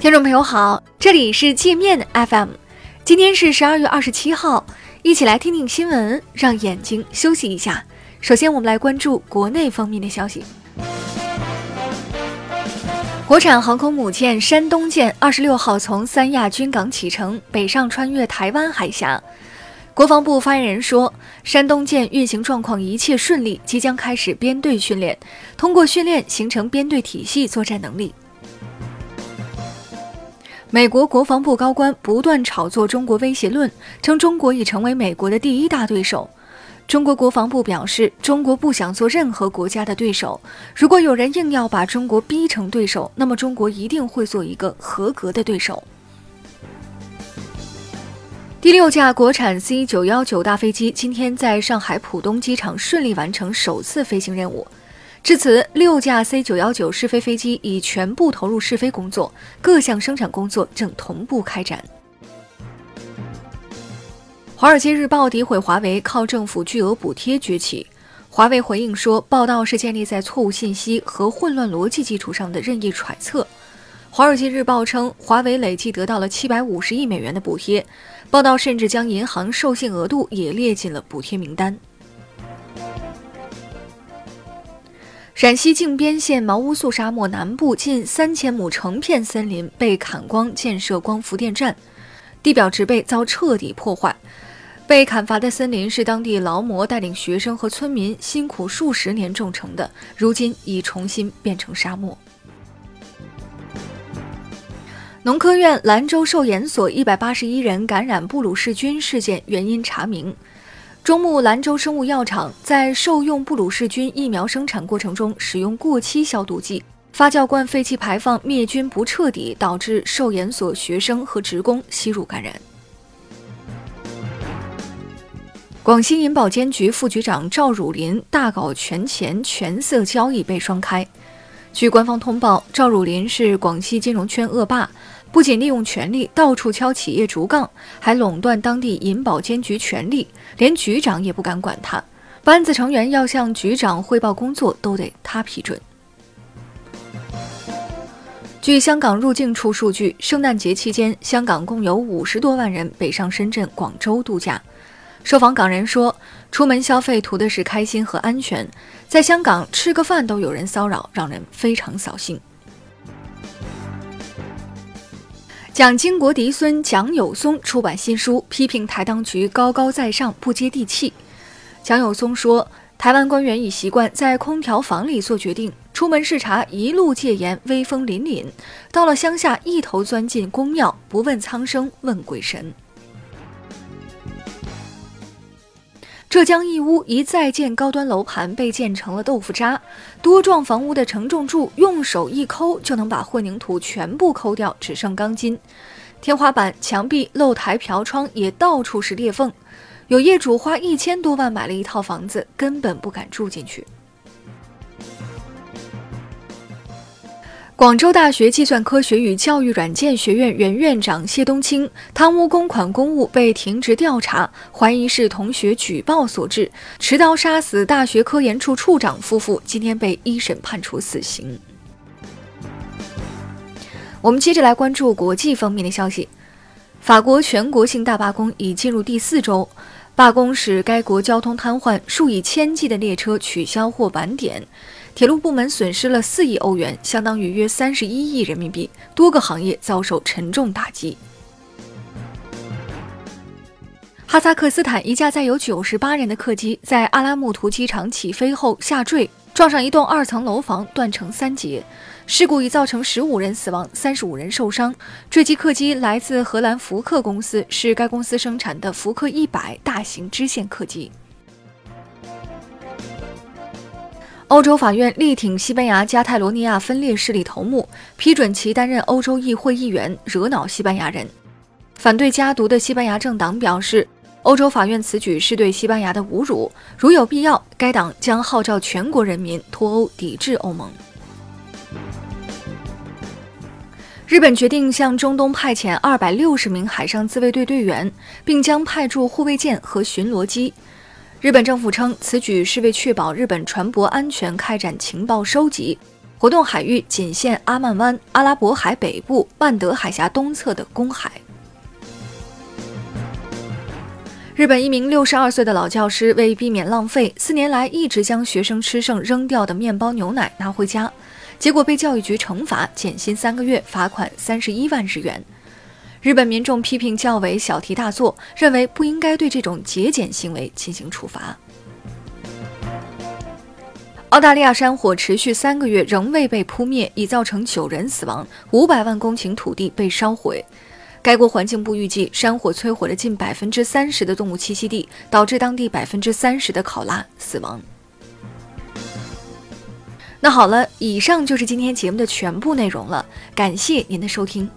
听众朋友好，这里是界面 FM，今天是十二月二十七号，一起来听听新闻，让眼睛休息一下。首先，我们来关注国内方面的消息。国产航空母舰山东舰二十六号从三亚军港启程，北上穿越台湾海峡。国防部发言人说，山东舰运行状况一切顺利，即将开始编队训练，通过训练形成编队体系作战能力。美国国防部高官不断炒作中国威胁论，称中国已成为美国的第一大对手。中国国防部表示，中国不想做任何国家的对手。如果有人硬要把中国逼成对手，那么中国一定会做一个合格的对手。第六架国产 C 九幺九大飞机今天在上海浦东机场顺利完成首次飞行任务。至此，六架 C 九幺九试飞飞机已全部投入试飞工作，各项生产工作正同步开展。《华尔街日报》诋毁华为靠政府巨额补贴崛起，华为回应说，报道是建立在错误信息和混乱逻辑基础上的任意揣测。《华尔街日报》称，华为累计得到了七百五十亿美元的补贴，报道甚至将银行授信额度也列进了补贴名单。陕西靖边县毛乌素沙漠南部近三千亩成片森林被砍光，建设光伏电站，地表植被遭彻底破坏。被砍伐的森林是当地劳模带领学生和村民辛苦数十年种成的，如今已重新变成沙漠。农科院兰州寿研所一百八十一人感染布鲁氏菌事件原因查明。中牧兰州生物药厂在受用布鲁氏菌疫苗生产过程中使用过期消毒剂，发酵罐废气排放灭菌不彻底，导致受研所学生和职工吸入感染。广西银保监局副局长赵汝霖大搞权钱权色交易被双开。据官方通报，赵汝霖是广西金融圈恶霸。不仅利用权力到处敲企业竹杠，还垄断当地银保监局权力，连局长也不敢管他。班子成员要向局长汇报工作，都得他批准。据香港入境处数据，圣诞节期间，香港共有五十多万人北上深圳、广州度假。受访港人说，出门消费图的是开心和安全，在香港吃个饭都有人骚扰，让人非常扫兴。蒋经国嫡孙蒋友松出版新书，批评台当局高高在上、不接地气。蒋友松说，台湾官员已习惯在空调房里做决定，出门视察一路戒严，威风凛凛；到了乡下，一头钻进宫庙，不问苍生，问鬼神。浙江义乌一在建高端楼盘被建成了豆腐渣，多幢房屋的承重柱用手一抠就能把混凝土全部抠掉，只剩钢筋。天花板、墙壁、露台、飘窗也到处是裂缝。有业主花一千多万买了一套房子，根本不敢住进去。广州大学计算科学与教育软件学院原院长谢东青贪污公款公务被停职调查，怀疑是同学举报所致，持刀杀死大学科研处处长夫妇，今天被一审判处死刑。我们接着来关注国际方面的消息，法国全国性大罢工已进入第四周，罢工使该国交通瘫痪，数以千计的列车取消或晚点。铁路部门损失了四亿欧元，相当于约三十一亿人民币，多个行业遭受沉重打击。哈萨克斯坦一架载有九十八人的客机在阿拉木图机场起飞后下坠，撞上一栋二层楼房，断成三截。事故已造成十五人死亡，三十五人受伤。坠机客机来自荷兰福克公司，是该公司生产的福克一百大型支线客机。欧洲法院力挺西班牙加泰罗尼亚分裂势力头目，批准其担任欧洲议会议员，惹恼西班牙人。反对加独的西班牙政党表示，欧洲法院此举是对西班牙的侮辱，如有必要，该党将号召全国人民脱欧，抵制欧盟。日本决定向中东派遣二百六十名海上自卫队队员，并将派驻护卫舰和巡逻机。日本政府称，此举是为确保日本船舶安全开展情报收集，活动海域仅限阿曼湾、阿拉伯海北部、曼德海峡东侧的公海。日本一名六十二岁的老教师为避免浪费，四年来一直将学生吃剩扔掉的面包、牛奶拿回家，结果被教育局惩罚，减薪三个月，罚款三十一万日元。日本民众批评教委小题大做，认为不应该对这种节俭行为进行处罚。澳大利亚山火持续三个月仍未被扑灭，已造成九人死亡，五百万公顷土地被烧毁。该国环境部预计，山火摧毁了近百分之三十的动物栖息地，导致当地百分之三十的考拉死亡。那好了，以上就是今天节目的全部内容了，感谢您的收听。